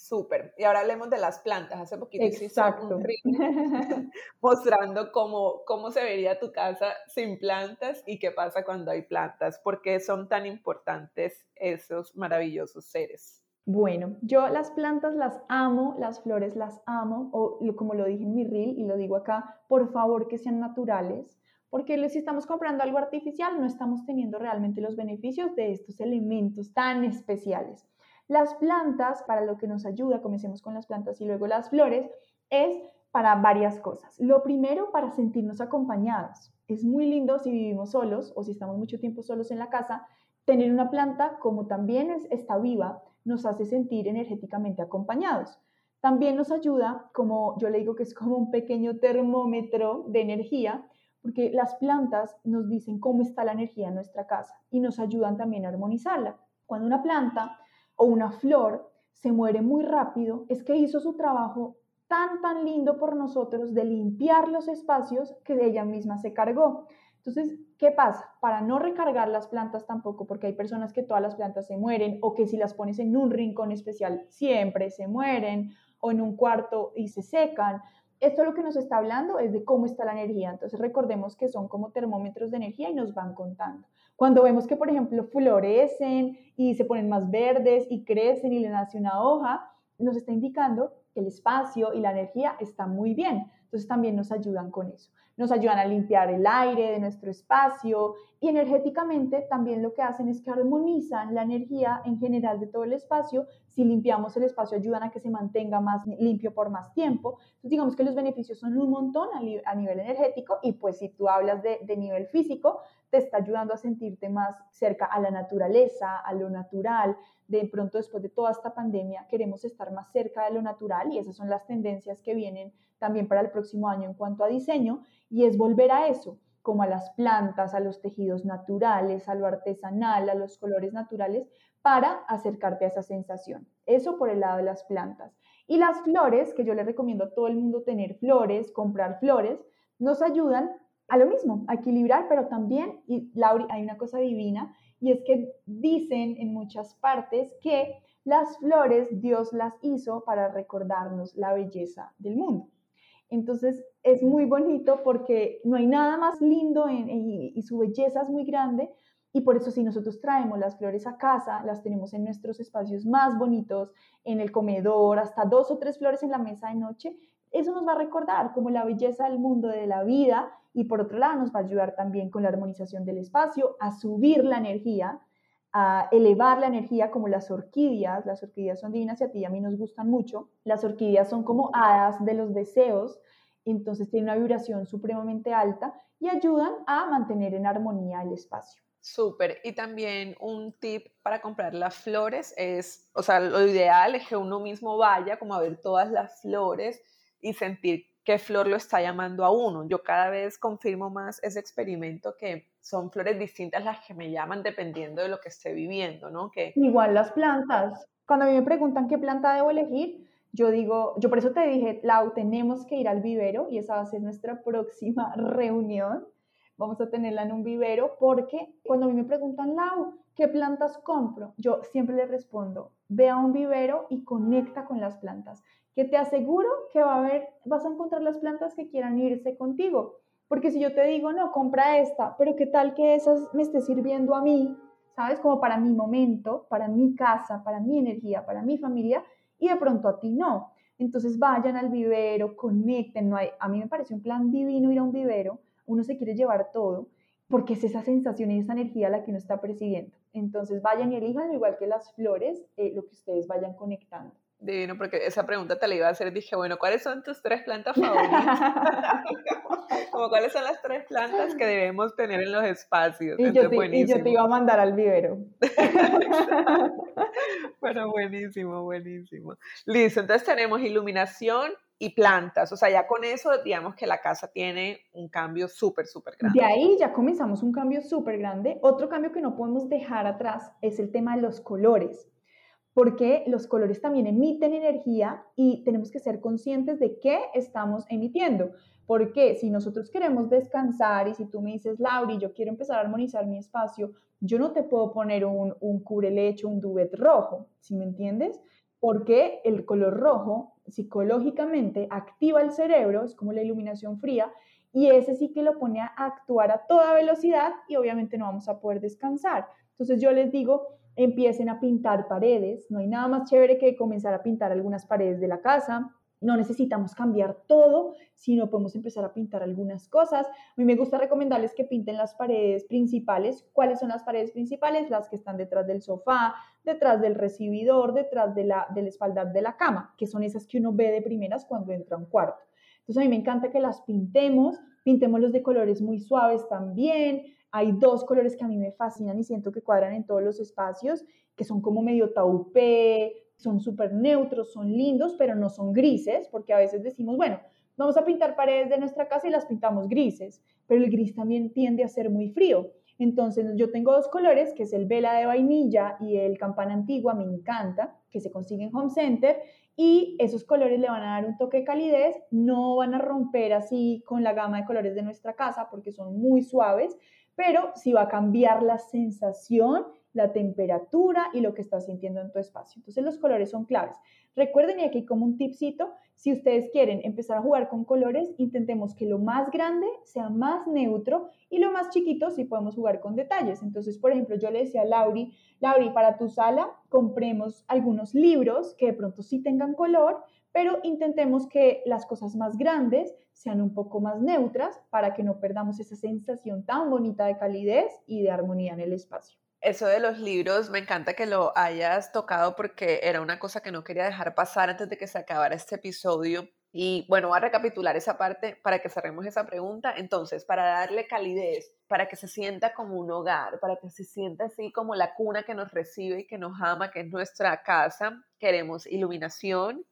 Súper. Y ahora hablemos de las plantas. Hace poquito Exacto. un reel *laughs* *laughs* mostrando cómo, cómo se vería tu casa sin plantas y qué pasa cuando hay plantas. ¿Por qué son tan importantes esos maravillosos seres? Bueno, yo las plantas las amo, las flores las amo, o como lo dije en mi reel y lo digo acá, por favor que sean naturales, porque si estamos comprando algo artificial no estamos teniendo realmente los beneficios de estos elementos tan especiales. Las plantas, para lo que nos ayuda, comencemos con las plantas y luego las flores, es para varias cosas. Lo primero, para sentirnos acompañados. Es muy lindo si vivimos solos o si estamos mucho tiempo solos en la casa, tener una planta como también es, está viva, nos hace sentir energéticamente acompañados. También nos ayuda, como yo le digo que es como un pequeño termómetro de energía, porque las plantas nos dicen cómo está la energía en nuestra casa y nos ayudan también a armonizarla. Cuando una planta o una flor se muere muy rápido, es que hizo su trabajo tan, tan lindo por nosotros de limpiar los espacios que ella misma se cargó. Entonces, ¿qué pasa? Para no recargar las plantas tampoco, porque hay personas que todas las plantas se mueren o que si las pones en un rincón especial siempre se mueren o en un cuarto y se secan. Esto lo que nos está hablando es de cómo está la energía. Entonces recordemos que son como termómetros de energía y nos van contando. Cuando vemos que, por ejemplo, florecen y se ponen más verdes y crecen y le nace una hoja, nos está indicando que el espacio y la energía están muy bien. Entonces también nos ayudan con eso. Nos ayudan a limpiar el aire de nuestro espacio y energéticamente también lo que hacen es que armonizan la energía en general de todo el espacio. Si limpiamos el espacio ayudan a que se mantenga más limpio por más tiempo. Entonces digamos que los beneficios son un montón a, nivel energético y pues si tú hablas de, de nivel físico, te está ayudando a sentirte más cerca a la naturaleza, a lo natural. De pronto, después de toda esta pandemia, queremos estar más cerca de lo natural y esas son las tendencias que vienen también para el próximo año en cuanto a diseño y es volver a eso, como a las plantas, a los tejidos naturales, a lo artesanal, a los colores naturales, para acercarte a esa sensación. Eso por el lado de las plantas. Y las flores, que yo le recomiendo a todo el mundo tener flores, comprar flores, nos ayudan a lo mismo, a equilibrar, pero también, y Lauri, hay una cosa divina, y es que dicen en muchas partes que las flores Dios las hizo para recordarnos la belleza del mundo. Entonces es muy bonito porque no hay nada más lindo y su belleza es muy grande y por eso si nosotros traemos las flores a casa, las tenemos en nuestros espacios más bonitos, en el comedor, hasta dos o tres flores en la mesa de noche, eso nos va a recordar como la belleza del mundo, de la vida, y por otro lado nos va a ayudar también con la armonización del espacio, a subir la energía, a elevar la energía como las orquídeas. Las orquídeas son divinas y a ti y a mí nos gustan mucho. Las orquídeas son como hadas de los deseos, entonces tienen una vibración supremamente alta y ayudan a mantener en armonía el espacio. Súper. Y también un tip para comprar las flores es, o sea, lo ideal es que uno mismo vaya como a ver todas las flores y sentir qué flor lo está llamando a uno. Yo cada vez confirmo más ese experimento que son flores distintas las que me llaman dependiendo de lo que esté viviendo, ¿no? Que... Igual las plantas. Cuando a mí me preguntan qué planta debo elegir, yo digo, yo por eso te dije, Lau, tenemos que ir al vivero y esa va a ser nuestra *laughs* próxima reunión. Vamos a tenerla en un vivero porque cuando a mí me preguntan, Lau, ¿qué plantas compro? Yo siempre le respondo, ve a un vivero y conecta con las plantas que te aseguro que va a haber, vas a encontrar las plantas que quieran irse contigo. Porque si yo te digo, no, compra esta, pero qué tal que esas me esté sirviendo a mí, ¿sabes? Como para mi momento, para mi casa, para mi energía, para mi familia, y de pronto a ti no. Entonces vayan al vivero, conecten. A mí me parece un plan divino ir a un vivero. Uno se quiere llevar todo porque es esa sensación y esa energía la que uno está percibiendo. Entonces vayan y elijan, igual que las flores, eh, lo que ustedes vayan conectando. Divino, porque esa pregunta te la iba a hacer. Dije, bueno, ¿cuáles son tus tres plantas *laughs* favoritas? *laughs* como cuáles son las tres plantas que debemos tener en los espacios. Y, yo te, y yo te, iba a mandar al vivero. *laughs* bueno, buenísimo, buenísimo. Listo, entonces tenemos iluminación y plantas. O sea, ya con eso, digamos que la casa tiene un cambio súper, súper grande. De ahí ya comenzamos un cambio súper grande. Otro cambio que no podemos dejar atrás es el tema de los colores porque los colores también emiten energía y tenemos que ser conscientes de qué estamos emitiendo. Porque si nosotros queremos descansar y si tú me dices, Lauri, yo quiero empezar a armonizar mi espacio, yo no te puedo poner un, un cubrelecho, un duvet rojo, ¿sí me entiendes? porque el color rojo psicológicamente activa el cerebro, es como la iluminación fría, y ese sí que lo pone a actuar a toda velocidad y obviamente no vamos a poder descansar. Entonces yo les digo, empiecen a pintar paredes, no hay nada más chévere que comenzar a pintar algunas paredes de la casa, no necesitamos cambiar todo, sino podemos empezar a pintar algunas cosas. A mí me gusta recomendarles que pinten las paredes principales. ¿Cuáles son las paredes principales? Las que están detrás del sofá, detrás del recibidor, detrás de la, del espaldar de la cama, que son esas que uno ve de primeras cuando entra a un cuarto. Entonces a mí me encanta que las pintemos, pintémoslos de colores muy suaves también. Hay dos colores que a mí me fascinan y siento que cuadran en todos los espacios, que son como medio taupé, son súper neutros, son lindos, pero no son grises, porque a veces decimos, bueno, vamos a pintar paredes de nuestra casa y las pintamos grises, pero el gris también tiende a ser muy frío. Entonces yo tengo dos colores, que es el vela de vainilla y el campana antigua, me encanta, que se consigue en Home Center, y esos colores le van a dar un toque de calidez, no van a romper así con la gama de colores de nuestra casa porque son muy suaves, pero sí va a cambiar la sensación la temperatura y lo que estás sintiendo en tu espacio. Entonces los colores son claves. Recuerden, y aquí como un tipcito, si ustedes quieren empezar a jugar con colores, intentemos que lo más grande sea más neutro y lo más chiquito si podemos jugar con detalles. Entonces, por ejemplo, yo le decía a Lauri, Lauri, para tu sala compremos algunos libros que de pronto sí tengan color, pero intentemos que las cosas más grandes sean un poco más neutras para que no perdamos esa sensación tan bonita de calidez y de armonía en el espacio. Eso de los libros, me encanta que lo hayas tocado porque era una cosa que no quería dejar pasar antes de que se acabara este episodio. Y bueno, voy a recapitular esa parte para que cerremos esa pregunta. Entonces, para darle calidez, para que se sienta como un hogar, para que se sienta así como la cuna que nos recibe y que nos ama, que es nuestra casa, queremos iluminación,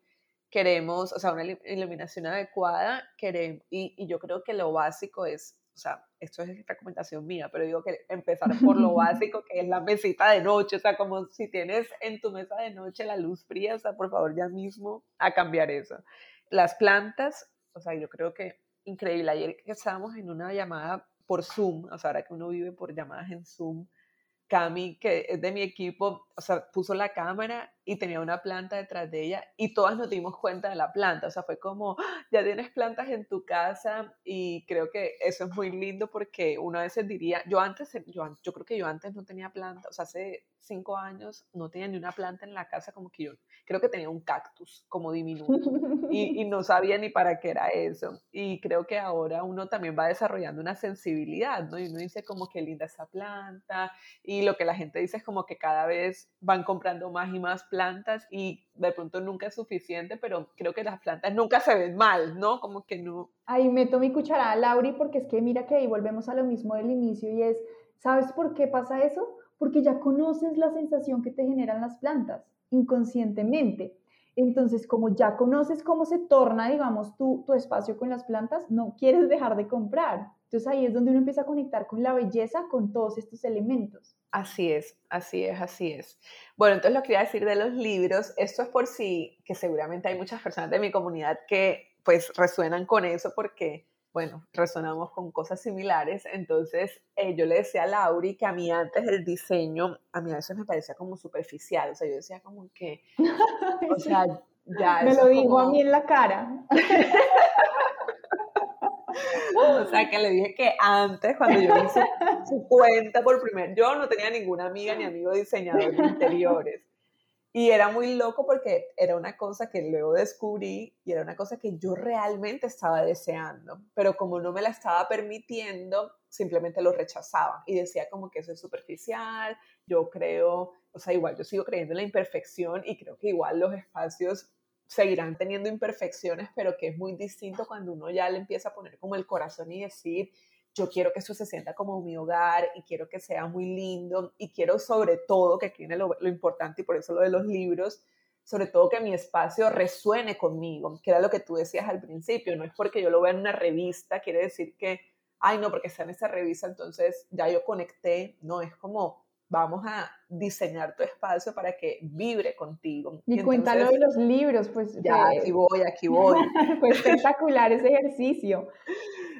queremos, o sea, una iluminación adecuada, queremos, y, y yo creo que lo básico es o sea, esto es recomendación mía, pero digo que empezar por lo *laughs* básico, que es la mesita de noche, o sea, como si tienes en tu mesa de noche la luz fría, o sea, por favor, ya mismo a cambiar eso. Las plantas, o sea, yo creo que increíble. Ayer que estábamos en una llamada por Zoom, o sea, ahora que uno vive por llamadas en Zoom, Cami, que es de mi equipo, o sea, puso la cámara y tenía una planta detrás de ella y todas nos dimos cuenta de la planta, o sea, fue como, ¡Ah! ya tienes plantas en tu casa y creo que eso es muy lindo porque uno a veces diría, yo antes, yo, yo creo que yo antes no tenía planta, o sea, hace cinco años no tenía ni una planta en la casa como que yo, creo que tenía un cactus como diminuto y, y no sabía ni para qué era eso y creo que ahora uno también va desarrollando una sensibilidad, ¿no? Y uno dice como que linda esa planta y lo que la gente dice es como que cada vez van comprando más y más plantas y de pronto nunca es suficiente, pero creo que las plantas nunca se ven mal, ¿no? Como que no. Ahí meto mi cucharada, Lauri, porque es que mira que ahí volvemos a lo mismo del inicio y es, ¿sabes por qué pasa eso? Porque ya conoces la sensación que te generan las plantas inconscientemente. Entonces, como ya conoces cómo se torna, digamos, tu, tu espacio con las plantas, no quieres dejar de comprar. Entonces ahí es donde uno empieza a conectar con la belleza, con todos estos elementos. Así es, así es, así es. Bueno, entonces lo que quería decir de los libros, esto es por si, que seguramente hay muchas personas de mi comunidad que pues resuenan con eso porque, bueno, resonamos con cosas similares. Entonces eh, yo le decía a Lauri que a mí antes el diseño, a mí a veces me parecía como superficial, o sea, yo decía como que, *laughs* o sea, ya... me lo dijo a mí en la cara. *laughs* O sea, que le dije que antes, cuando yo hice su cuenta por primera, yo no tenía ninguna amiga ni amigo diseñador de interiores. Y era muy loco porque era una cosa que luego descubrí y era una cosa que yo realmente estaba deseando, pero como no me la estaba permitiendo, simplemente lo rechazaba y decía como que eso es superficial, yo creo, o sea, igual yo sigo creyendo en la imperfección y creo que igual los espacios seguirán teniendo imperfecciones, pero que es muy distinto cuando uno ya le empieza a poner como el corazón y decir, yo quiero que eso se sienta como mi hogar y quiero que sea muy lindo y quiero sobre todo, que aquí viene lo, lo importante y por eso lo de los libros, sobre todo que mi espacio resuene conmigo, que era lo que tú decías al principio, no es porque yo lo vea en una revista, quiere decir que, ay no, porque está en esa revista, entonces ya yo conecté, no, es como vamos a diseñar tu espacio para que vibre contigo. Y, cuéntalo de los libros, pues. Ya, aquí voy, aquí voy. *laughs* Fue espectacular ese ejercicio.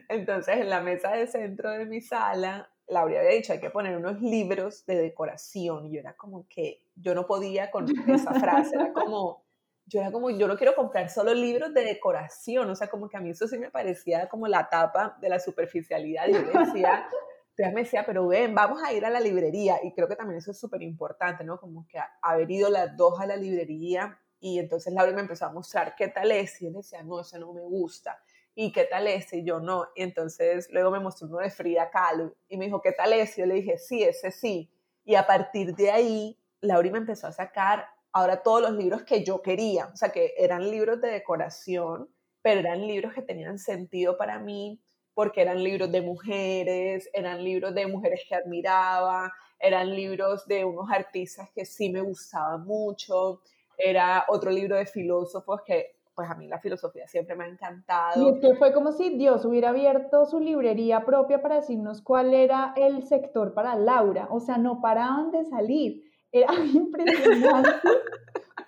Entonces, en la mesa de centro de mi sala, Laura había dicho, hay que poner unos libros de decoración. Y yo era como que, yo no podía con esa frase, era como, yo era como, yo no quiero comprar solo libros de decoración, o sea, como que a mí eso sí me parecía como la tapa de la superficialidad. Y yo decía, ella me decía, pero ven, vamos a ir a la librería. Y creo que también eso es súper importante, ¿no? Como que haber ido las dos a la librería y entonces Laura me empezó a mostrar qué tal es. Y él decía, no, ese no me gusta. ¿Y qué tal ese? Y yo no. Y entonces luego me mostró uno de Frida Kahlo y me dijo, ¿qué tal ese? Y yo le dije, sí, ese sí. Y a partir de ahí, Laura me empezó a sacar ahora todos los libros que yo quería. O sea, que eran libros de decoración, pero eran libros que tenían sentido para mí porque eran libros de mujeres, eran libros de mujeres que admiraba, eran libros de unos artistas que sí me gustaban mucho, era otro libro de filósofos que pues a mí la filosofía siempre me ha encantado. Y es que fue como si Dios hubiera abierto su librería propia para decirnos cuál era el sector para Laura, o sea, no paraban de salir, era *laughs* impresionante,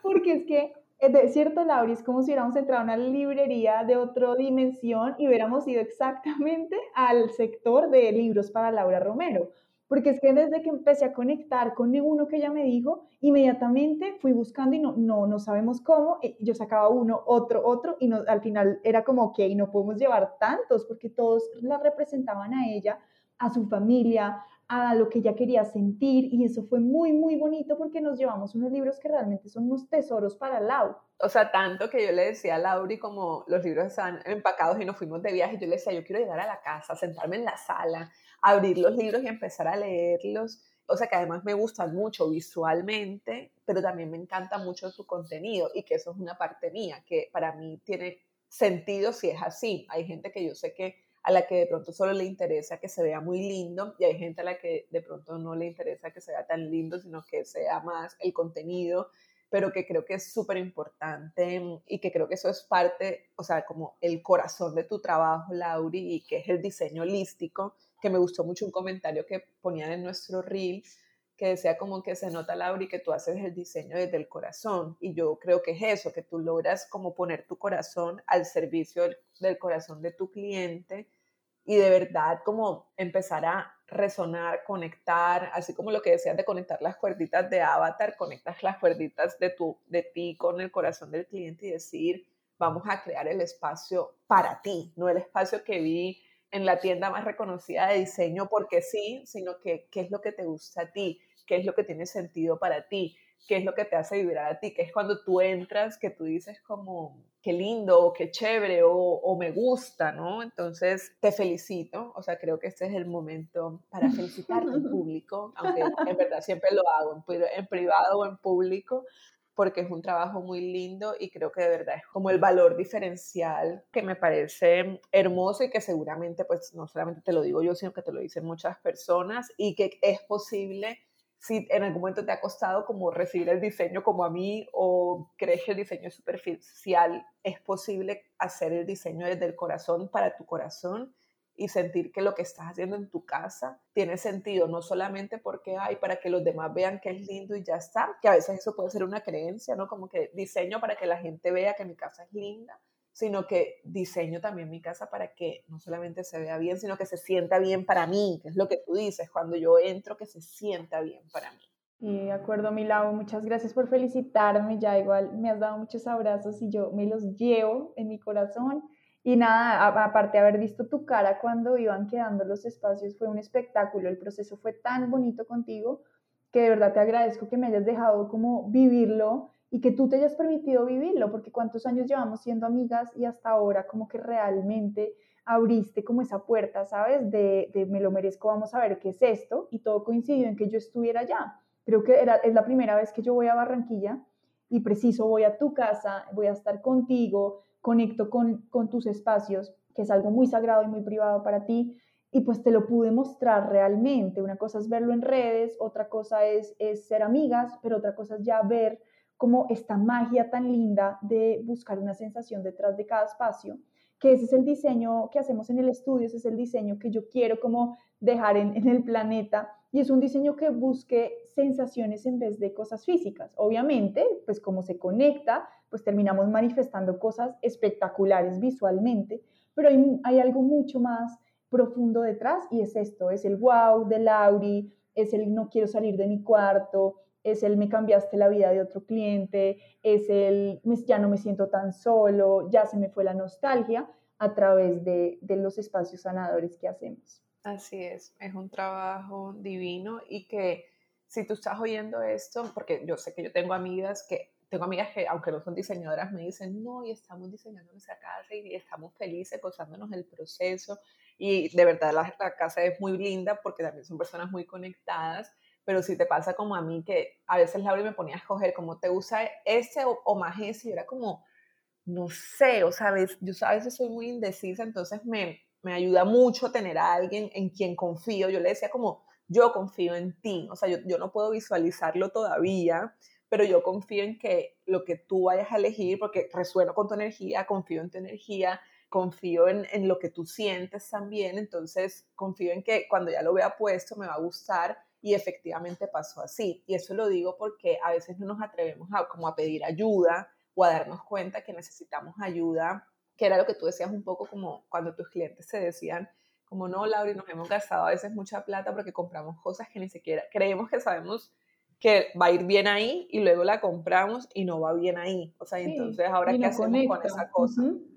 porque es que es cierto, Laura, es como si hubiéramos entrado a una librería de otra dimensión y hubiéramos ido exactamente al sector de libros para Laura Romero. Porque es que desde que empecé a conectar con uno que ella me dijo, inmediatamente fui buscando y no, no, no sabemos cómo, yo sacaba uno, otro, otro, y no, al final era como, ok, no podemos llevar tantos, porque todos la representaban a ella, a su familia, a lo que ella quería sentir y eso fue muy, muy bonito porque nos llevamos unos libros que realmente son unos tesoros para Lau. O sea, tanto que yo le decía a Lauri como los libros estaban empacados y nos fuimos de viaje, yo le decía, yo quiero llegar a la casa, sentarme en la sala, abrir los libros y empezar a leerlos. O sea, que además me gustan mucho visualmente, pero también me encanta mucho su contenido y que eso es una parte mía, que para mí tiene sentido si es así. Hay gente que yo sé que a la que de pronto solo le interesa que se vea muy lindo y hay gente a la que de pronto no le interesa que se vea tan lindo, sino que sea más el contenido, pero que creo que es súper importante y que creo que eso es parte, o sea, como el corazón de tu trabajo, Lauri, y que es el diseño holístico, que me gustó mucho un comentario que ponían en nuestro reel, que decía como que se nota, Lauri, que tú haces el diseño desde el corazón. Y yo creo que es eso, que tú logras como poner tu corazón al servicio del, corazón de tu cliente y de verdad como empezar a resonar, conectar, así como lo que decías de conectar las cuerditas de avatar, conectas las cuerditas de, tu, de ti con el corazón del cliente y decir, vamos a crear el espacio para ti, no el espacio que vi en la tienda más reconocida de diseño porque sí, sino que qué es lo que te gusta a ti, qué es lo que tiene sentido para ti, qué es lo que te hace vibrar a ti, que es cuando tú entras, que tú dices como, qué lindo, o qué chévere, o, me gusta, ¿no? Entonces, te felicito, o sea, creo que este es el momento para felicitarte en *laughs* público, aunque en verdad siempre lo hago, en privado o en público, porque es un trabajo muy lindo y creo que de verdad es como el valor diferencial que me parece hermoso y que seguramente, pues, no solamente te lo digo yo, sino que te lo dicen muchas personas y que es posible si en algún momento te ha costado como recibir el diseño como a mí o crees que el diseño es superficial, es posible hacer el diseño desde el corazón para tu corazón y sentir que lo que estás haciendo en tu casa tiene sentido, no solamente porque hay para que los demás vean que es lindo y ya está, que a veces eso puede ser una creencia, ¿no? Como que diseño para que la gente vea que mi casa es linda, sino que diseño también mi casa para que no solamente se vea bien, sino que se sienta bien para mí, que es lo que tú dices, cuando yo entro, que se sienta bien para mí. Y de acuerdo, Milao, muchas gracias por felicitarme, ya igual me has dado muchos abrazos y yo me los llevo en mi corazón. Y nada, aparte de haber visto tu cara cuando iban quedando los espacios, fue un espectáculo, el proceso fue tan bonito contigo que de verdad te agradezco que me hayas dejado como vivirlo y que tú te hayas permitido vivirlo, porque cuántos años llevamos siendo amigas y hasta ahora como que realmente abriste como esa puerta, ¿sabes? De, de, me lo merezco, vamos a ver qué es esto, y todo coincidió en que yo estuviera allá. Creo que era, es la primera vez que yo voy a Barranquilla y preciso voy a tu casa, voy a estar contigo, conecto con, con tus espacios, que es algo muy sagrado y muy privado para ti, y pues te lo pude mostrar realmente. Una cosa es verlo en redes, otra cosa es, es ser amigas, pero otra cosa es ya ver como esta magia tan linda de buscar una sensación detrás de cada espacio, que ese es el diseño que hacemos en el estudio, ese es el diseño que yo quiero como dejar en, el planeta y es un diseño que busque sensaciones en vez de cosas físicas. Obviamente, pues como se conecta, pues terminamos manifestando cosas espectaculares visualmente, pero hay, hay algo mucho más profundo detrás y es esto, es el wow de Lauri, es el no quiero salir de mi cuarto, es el me cambiaste la vida de otro cliente, es el ya no me siento tan solo, ya se me fue la nostalgia a través de, de los espacios sanadores que hacemos. Así es, es un trabajo divino y que si tú estás oyendo esto, porque yo sé que yo tengo amigas que tengo amigas que, aunque no son diseñadoras, me dicen, no, y estamos diseñando nuestra casa y estamos felices gozándonos el proceso. Y de verdad la, la, casa es muy linda porque también son personas muy conectadas. Pero si te pasa como a mí, que a veces Laura me ponía a escoger cómo te usa ese o, o y era como, no sé, o sabes, yo a veces soy muy indecisa, entonces me, me ayuda mucho tener a alguien en quien confío. Yo le decía como, yo confío en ti, o sea, yo, yo no puedo visualizarlo todavía, pero yo confío en que lo que tú vayas a elegir, porque resueno con tu energía, confío en tu energía, confío en, en, lo que tú sientes también, entonces confío en que cuando ya lo vea puesto me va a gustar y efectivamente pasó así. Y eso lo digo porque a veces no nos atrevemos a, como a pedir ayuda o a darnos cuenta que necesitamos ayuda, que era lo que tú decías un poco como cuando tus clientes se decían, como no, Laura, nos hemos gastado a veces mucha plata porque compramos cosas que ni siquiera creemos que sabemos que va a ir bien ahí y luego la compramos y no va bien ahí. O sea, sí, entonces ahora qué hacemos conecta. con esa cosa. Uh -huh.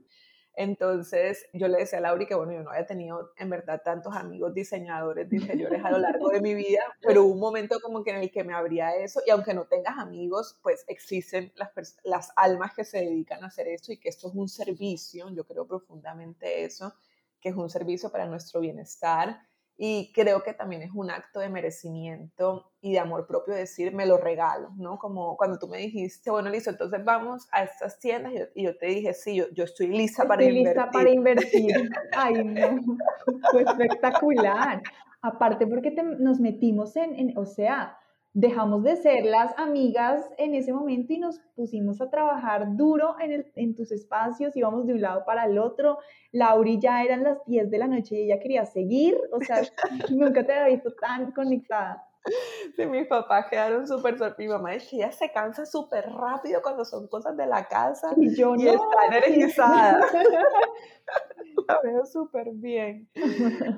Entonces yo le decía a Lauri que bueno, yo no había tenido en verdad tantos amigos diseñadores de interiores a lo largo de mi vida, *laughs* pero hubo un momento como que en el que me abría eso y aunque no tengas amigos, pues existen las, las almas que se dedican a hacer esto y que esto es un servicio, yo creo profundamente eso, que es un servicio para nuestro bienestar y creo que también es un acto de merecimiento y de amor propio decir, me lo regalo, ¿no? Como cuando tú me dijiste, bueno, listo, entonces vamos a estas tiendas y yo, y yo te dije, sí, yo, yo estoy lista para estoy invertir. lista para invertir. *laughs* Ay, no, fue espectacular. Aparte porque te, nos metimos en, en, o sea, dejamos de ser las amigas en ese momento y nos pusimos a trabajar duro en, el, en tus espacios, íbamos de un lado para el otro. Lauri ya eran las 10 de la noche y ella quería seguir, o sea, *laughs* nunca te había visto tan conectada. *laughs* Sí, mis papás quedaron súper sorprendidos. Mi mamá dice, ella se cansa súper rápido cuando son cosas de la casa y, yo y no. está energizada. la *laughs* veo súper bien.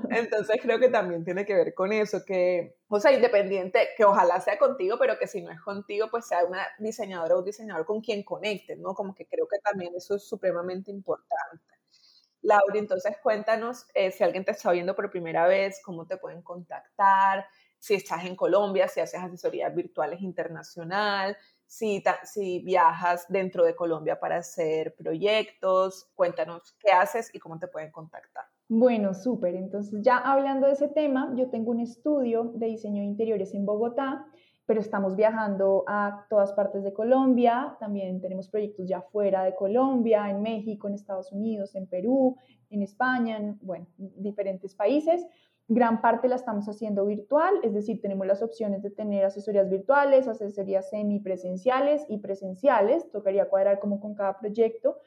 Entonces creo que también tiene que ver con eso, que, o sea, independiente, que ojalá sea contigo, pero que si no es contigo, pues sea una diseñadora o un diseñador con quien conectes, ¿no? Como que creo que también eso es supremamente importante. Laura, entonces cuéntanos eh, si alguien te está viendo por primera vez, cómo te pueden contactar, si estás en Colombia, si haces asesorías virtuales internacional, si, viajas dentro de Colombia para hacer proyectos. Cuéntanos qué haces y cómo te pueden contactar. Bueno, súper. Entonces, ya hablando de ese tema, yo tengo un estudio de diseño de interiores en Bogotá, pero estamos viajando a todas partes de Colombia. También tenemos proyectos ya fuera de Colombia, en México, en Estados Unidos, en Perú, en España, en, bueno, diferentes países. Gran parte la estamos haciendo virtual, es decir, tenemos las opciones de tener asesorías virtuales, asesorías semipresenciales y presenciales, tocaría cuadrar como con cada proyecto.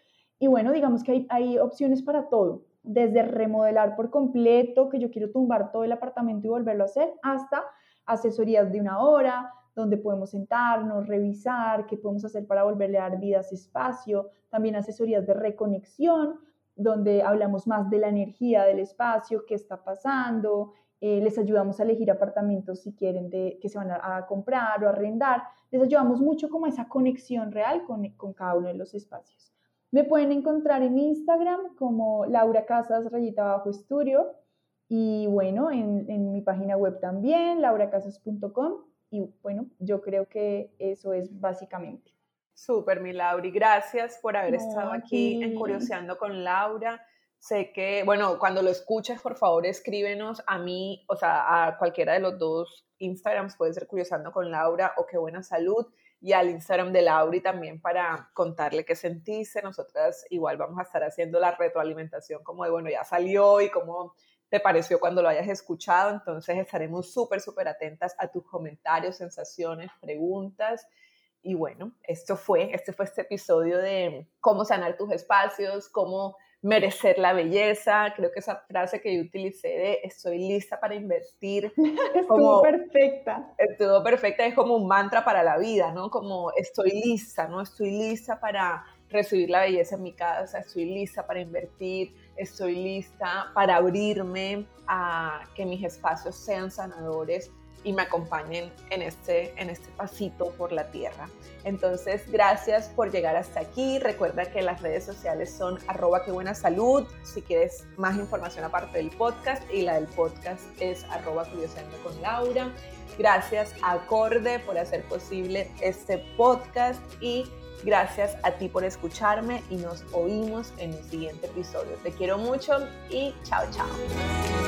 Y bueno, digamos que hay, hay opciones para todo, desde remodelar por completo, que yo quiero tumbar todo el apartamento y volverlo a hacer, hasta asesorías de una hora, donde podemos sentarnos, revisar qué podemos hacer para volverle a dar vida a ese espacio, también asesorías de reconexión, donde hablamos más de la energía del espacio, qué está pasando, eh, les ayudamos a elegir apartamentos si quieren que se van a, comprar o arrendar, les ayudamos mucho como esa conexión real con, con cada uno de los espacios. Me pueden encontrar en Instagram como Laura Casas rayita bajo estudio y bueno, en, en mi página web también, lauracasas.com y bueno, yo creo que eso es básicamente. Súper, mi Lauri. Gracias por haber no, estado aquí en Curioseando con Laura. Sé que, bueno, cuando lo escuches, por favor, escríbenos a mí, o sea, a cualquiera de los dos Instagrams, puede ser Curioseando con Laura o Qué Buena Salud, y al Instagram de Lauri también para contarle qué sentiste. Nosotras igual vamos a estar haciendo la retroalimentación como de, bueno, ya salió y cómo te pareció cuando lo hayas escuchado. Entonces estaremos súper, súper atentas a tus comentarios, sensaciones, preguntas. Y bueno, esto fue, este fue este episodio de cómo sanar tus espacios, cómo merecer la belleza. Creo que esa frase que yo utilicé de estoy lista para invertir. *laughs* Estuvo perfecta. Estuvo perfecta, es como un mantra para la vida, ¿no? Como estoy lista, ¿no? Estoy lista para recibir la belleza en mi casa, estoy lista para invertir, estoy lista para abrirme a que mis espacios sean sanadores y me acompañen en este, en este pasito por la tierra. Entonces, gracias por llegar hasta aquí. Recuerda que las redes sociales son arroba que buena salud. Si quieres más información aparte del podcast y la del podcast es arroba con Laura. Gracias a Acorde por hacer posible este podcast y gracias a ti por escucharme y nos oímos en el siguiente episodio. Te quiero mucho y chao, chao.